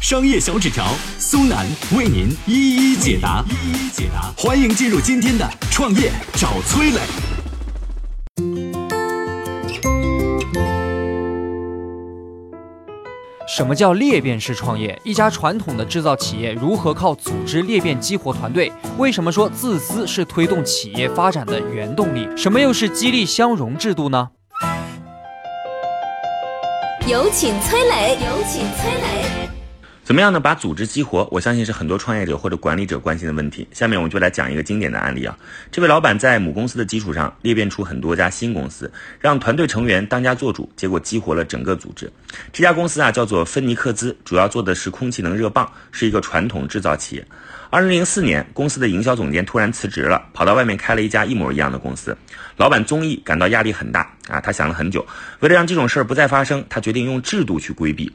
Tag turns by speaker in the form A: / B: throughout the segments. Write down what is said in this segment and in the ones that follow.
A: 商业小纸条，苏南为您一一解答，一一解答。欢迎进入今天的创业找崔磊。
B: 什么叫裂变式创业？一家传统的制造企业如何靠组织裂变激活团队？为什么说自私是推动企业发展的原动力？什么又是激励相融制度呢？
C: 有请崔磊，有请崔磊。
D: 怎么样呢？把组织激活，我相信是很多创业者或者管理者关心的问题。下面我们就来讲一个经典的案例啊。这位老板在母公司的基础上裂变出很多家新公司，让团队成员当家做主，结果激活了整个组织。这家公司啊叫做芬尼克兹，主要做的是空气能热棒，是一个传统制造企业。二零零四年，公司的营销总监突然辞职了，跑到外面开了一家一模一样的公司。老板宗毅感到压力很大啊，他想了很久，为了让这种事儿不再发生，他决定用制度去规避。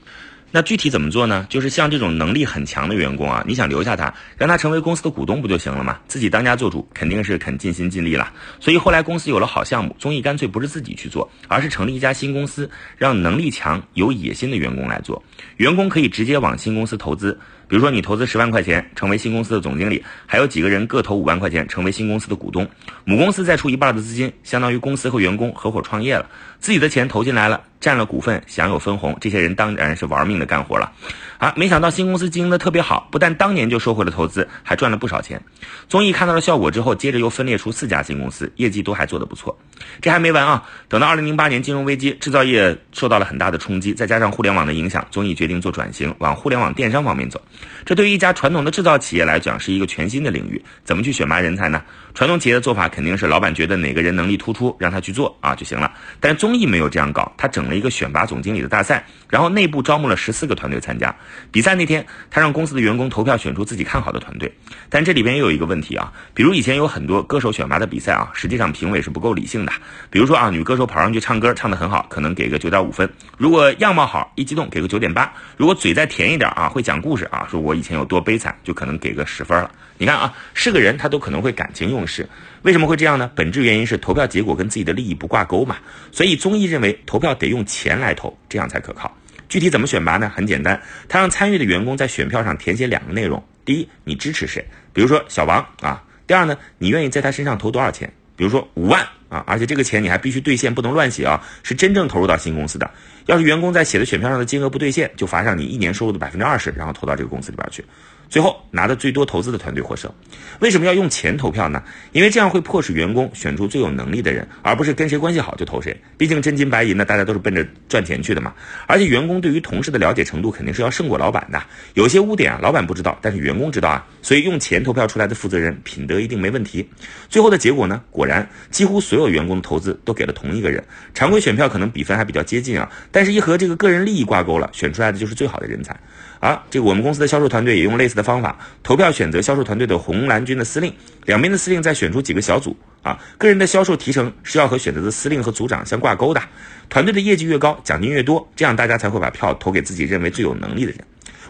D: 那具体怎么做呢？就是像这种能力很强的员工啊，你想留下他，让他成为公司的股东不就行了吗？自己当家做主，肯定是肯尽心尽力了。所以后来公司有了好项目，综艺干脆不是自己去做，而是成立一家新公司，让能力强、有野心的员工来做。员工可以直接往新公司投资，比如说你投资十万块钱，成为新公司的总经理，还有几个人各投五万块钱，成为新公司的股东。母公司再出一半的资金，相当于公司和员工合伙创业了，自己的钱投进来了。占了股份，享有分红，这些人当然是玩命的干活了，啊！没想到新公司经营的特别好，不但当年就收回了投资，还赚了不少钱。综艺看到了效果之后，接着又分裂出四家新公司，业绩都还做得不错。这还没完啊！等到二零零八年金融危机，制造业受到了很大的冲击，再加上互联网的影响，综艺决定做转型，往互联网电商方面走。这对于一家传统的制造企业来讲，是一个全新的领域。怎么去选拔人才呢？传统企业的做法肯定是老板觉得哪个人能力突出，让他去做啊就行了。但是综艺没有这样搞，他整了。一个选拔总经理的大赛，然后内部招募了十四个团队参加比赛。那天，他让公司的员工投票选出自己看好的团队。但这里边也有一个问题啊，比如以前有很多歌手选拔的比赛啊，实际上评委是不够理性的。比如说啊，女歌手跑上去唱歌，唱得很好，可能给个九点五分；如果样貌好，一激动给个九点八；如果嘴再甜一点啊，会讲故事啊，说我以前有多悲惨，就可能给个十分了。你看啊，是个人他都可能会感情用事，为什么会这样呢？本质原因是投票结果跟自己的利益不挂钩嘛。所以综艺认为投票得用钱来投，这样才可靠。具体怎么选拔呢？很简单，他让参与的员工在选票上填写两个内容：第一，你支持谁，比如说小王啊；第二呢，你愿意在他身上投多少钱，比如说五万啊，而且这个钱你还必须兑现，不能乱写啊，是真正投入到新公司的。要是员工在写的选票上的金额不兑现，就罚上你一年收入的百分之二十，然后投到这个公司里边去。最后拿的最多投资的团队获胜。为什么要用钱投票呢？因为这样会迫使员工选出最有能力的人，而不是跟谁关系好就投谁。毕竟真金白银呢，大家都是奔着赚钱去的嘛。而且员工对于同事的了解程度肯定是要胜过老板的。有些污点啊，老板不知道，但是员工知道啊。所以用钱投票出来的负责人品德一定没问题。最后的结果呢？果然几乎所有员工的投资都给了同一个人。常规选票可能比分还比较接近啊，但是一和这个个人利益挂钩了，选出来的就是最好的人才。啊，这个我们公司的销售团队也用类似的方法，投票选择销售团队的红蓝军的司令，两边的司令再选出几个小组啊，个人的销售提成是要和选择的司令和组长相挂钩的，团队的业绩越高，奖金越多，这样大家才会把票投给自己认为最有能力的人。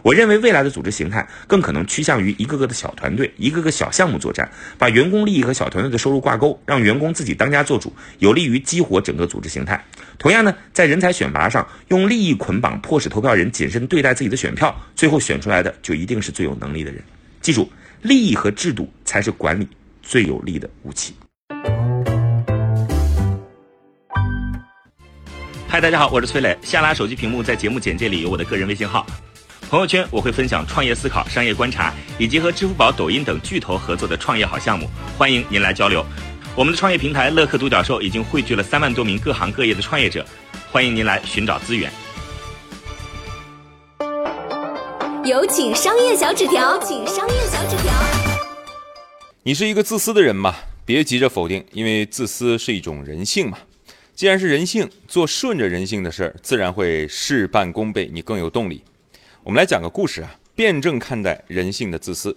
D: 我认为未来的组织形态更可能趋向于一个个的小团队，一个个小项目作战，把员工利益和小团队的收入挂钩，让员工自己当家做主，有利于激活整个组织形态。同样呢，在人才选拔上，用利益捆绑，迫使投票人谨慎对待自己的选票，最后选出来的就一定是最有能力的人。记住，利益和制度才是管理最有力的武器。嗨，大家好，我是崔磊。下拉手机屏幕，在节目简介里有我的个人微信号。朋友圈我会分享创业思考、商业观察，以及和支付宝、抖音等巨头合作的创业好项目，欢迎您来交流。我们的创业平台乐客独角兽已经汇聚了三万多名各行各业的创业者，欢迎您来寻找资源。
C: 有请商业小纸条，请商业小纸条。
E: 你是一个自私的人吗？别急着否定，因为自私是一种人性嘛。既然是人性，做顺着人性的事儿，自然会事半功倍，你更有动力。我们来讲个故事啊，辩证看待人性的自私。《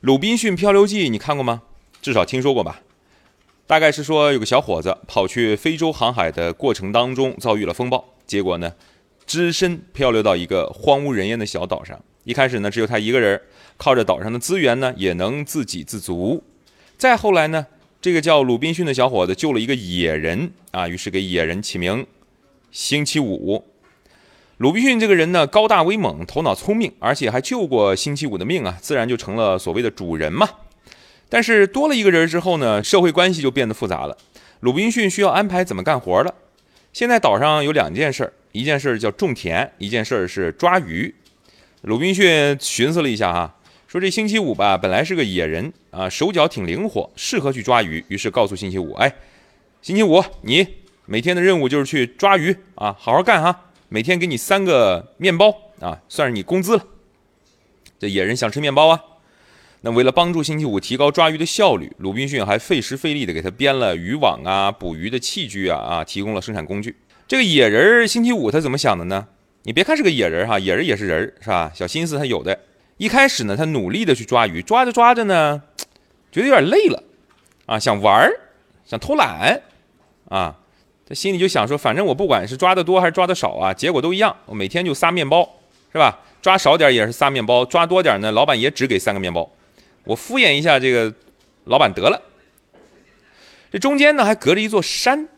E: 鲁滨逊漂流记》你看过吗？至少听说过吧？大概是说有个小伙子跑去非洲航海的过程当中遭遇了风暴，结果呢，只身漂流到一个荒无人烟的小岛上。一开始呢，只有他一个人，靠着岛上的资源呢，也能自给自足。再后来呢，这个叫鲁滨逊的小伙子救了一个野人啊，于是给野人起名星期五。鲁滨逊这个人呢，高大威猛，头脑聪明，而且还救过星期五的命啊，自然就成了所谓的主人嘛。但是多了一个人之后呢，社会关系就变得复杂了。鲁滨逊需要安排怎么干活了。现在岛上有两件事，一件事叫种田，一件事是抓鱼。鲁滨逊寻思了一下哈，说这星期五吧，本来是个野人啊，手脚挺灵活，适合去抓鱼。于是告诉星期五，哎，星期五你每天的任务就是去抓鱼啊，好好干哈，每天给你三个面包啊，算是你工资了。这野人想吃面包啊。那为了帮助星期五提高抓鱼的效率，鲁滨逊还费时费力的给他编了渔网啊、捕鱼的器具啊啊，提供了生产工具。这个野人星期五他怎么想的呢？你别看是个野人哈，野人也是人是吧？小心思他有的。一开始呢，他努力的去抓鱼，抓着抓着呢，觉得有点累了啊，想玩儿，想偷懒啊，他心里就想说，反正我不管是抓的多还是抓的少啊，结果都一样，我每天就仨面包是吧？抓少点也是仨面包，抓多点呢，老板也只给三个面包。我敷衍一下这个老板得了。这中间呢还隔着一座山，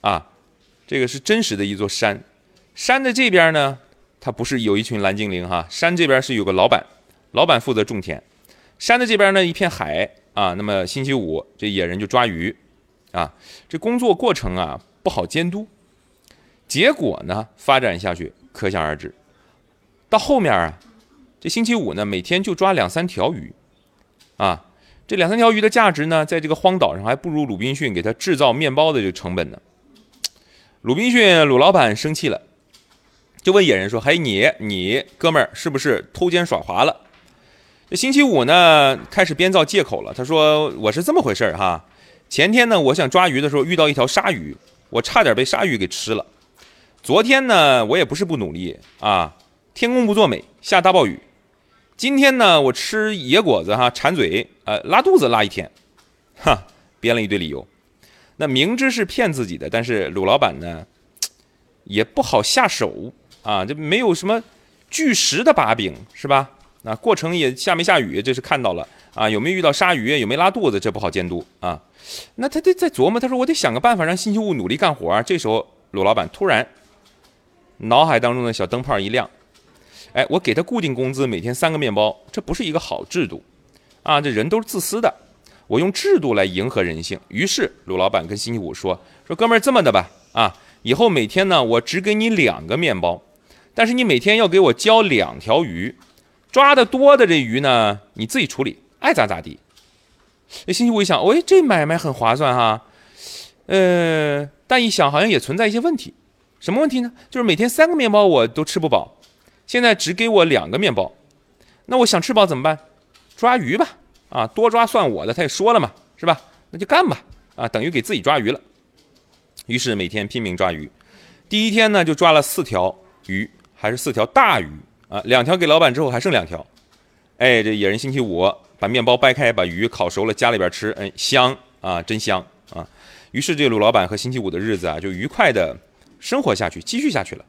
E: 啊，这个是真实的一座山。山的这边呢，它不是有一群蓝精灵哈，山这边是有个老板，老板负责种田。山的这边呢一片海啊，那么星期五这野人就抓鱼，啊，这工作过程啊不好监督，结果呢发展下去可想而知。到后面啊，这星期五呢每天就抓两三条鱼。啊，这两三条鱼的价值呢，在这个荒岛上还不如鲁滨逊给他制造面包的这个成本呢。鲁滨逊鲁老板生气了，就问野人说：“嘿，你你哥们儿是不是偷奸耍滑了？”这星期五呢，开始编造借口了。他说：“我是这么回事儿哈，前天呢，我想抓鱼的时候遇到一条鲨鱼，我差点被鲨鱼给吃了。昨天呢，我也不是不努力啊，天公不作美，下大暴雨。”今天呢，我吃野果子哈，馋嘴，呃，拉肚子拉一天，哈，编了一堆理由。那明知是骗自己的，但是鲁老板呢，也不好下手啊，这没有什么巨石的把柄，是吧？那过程也下没下雨，这是看到了啊，有没有遇到鲨鱼，有没有拉肚子，这不好监督啊。那他得在琢磨，他说我得想个办法让星期五努力干活。这时候鲁老板突然脑海当中的小灯泡一亮。哎，我给他固定工资，每天三个面包，这不是一个好制度，啊，这人都是自私的，我用制度来迎合人性。于是鲁老板跟星期五说：“说哥们儿这么的吧，啊，以后每天呢，我只给你两个面包，但是你每天要给我交两条鱼，抓的多的这鱼呢，你自己处理，爱咋咋地。”那星期五一想，喂，这买卖很划算哈，呃，但一想好像也存在一些问题，什么问题呢？就是每天三个面包我都吃不饱。现在只给我两个面包，那我想吃饱怎么办？抓鱼吧，啊，多抓算我的。他也说了嘛，是吧？那就干吧，啊，等于给自己抓鱼了。于是每天拼命抓鱼，第一天呢就抓了四条鱼，还是四条大鱼啊，两条给老板之后还剩两条。哎，这野人星期五把面包掰开，把鱼烤熟了，家里边吃，哎，香啊，真香啊。于是这鲁老板和星期五的日子啊就愉快的生活下去，继续下去了。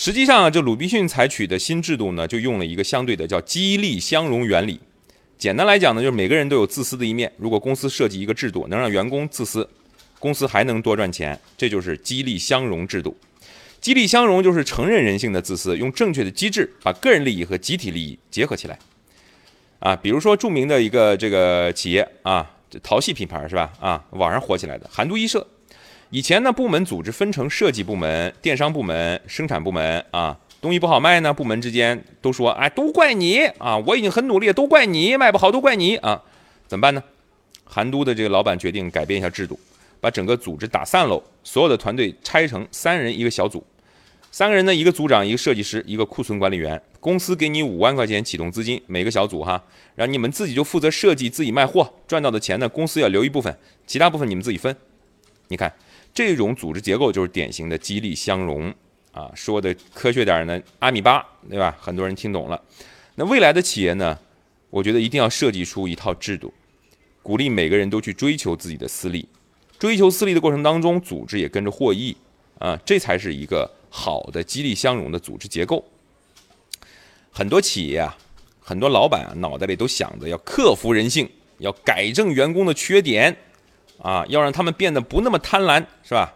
E: 实际上，这鲁滨逊采取的新制度呢，就用了一个相对的叫激励相容原理。简单来讲呢，就是每个人都有自私的一面。如果公司设计一个制度，能让员工自私，公司还能多赚钱，这就是激励相容制度。激励相容就是承认人性的自私，用正确的机制把个人利益和集体利益结合起来。啊，比如说著名的一个这个企业啊，这淘系品牌是吧？啊，网上火起来的韩都衣舍。以前呢，部门组织分成设计部门、电商部门、生产部门啊，东西不好卖呢，部门之间都说，哎，都怪你啊！我已经很努力，都怪你卖不好，都怪你啊！怎么办呢？韩都的这个老板决定改变一下制度，把整个组织打散喽，所有的团队拆成三人一个小组，三个人呢，一个组长，一个设计师，一个库存管理员。公司给你五万块钱启动资金，每个小组哈，然后你们自己就负责设计，自己卖货，赚到的钱呢，公司要留一部分，其他部分你们自己分。你看。这种组织结构就是典型的激励相容啊，说的科学点呢，阿米巴对吧？很多人听懂了。那未来的企业呢，我觉得一定要设计出一套制度，鼓励每个人都去追求自己的私利，追求私利的过程当中，组织也跟着获益啊，这才是一个好的激励相容的组织结构。很多企业啊，很多老板啊，脑袋里都想着要克服人性，要改正员工的缺点，啊，要让他们变得不那么贪婪，是吧？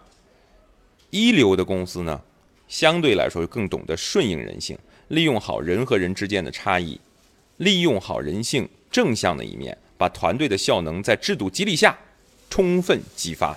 E: 一流的公司呢，相对来说更懂得顺应人性，利用好人和人之间的差异，利用好人性正向的一面，把团队的效能在制度激励下充分激发。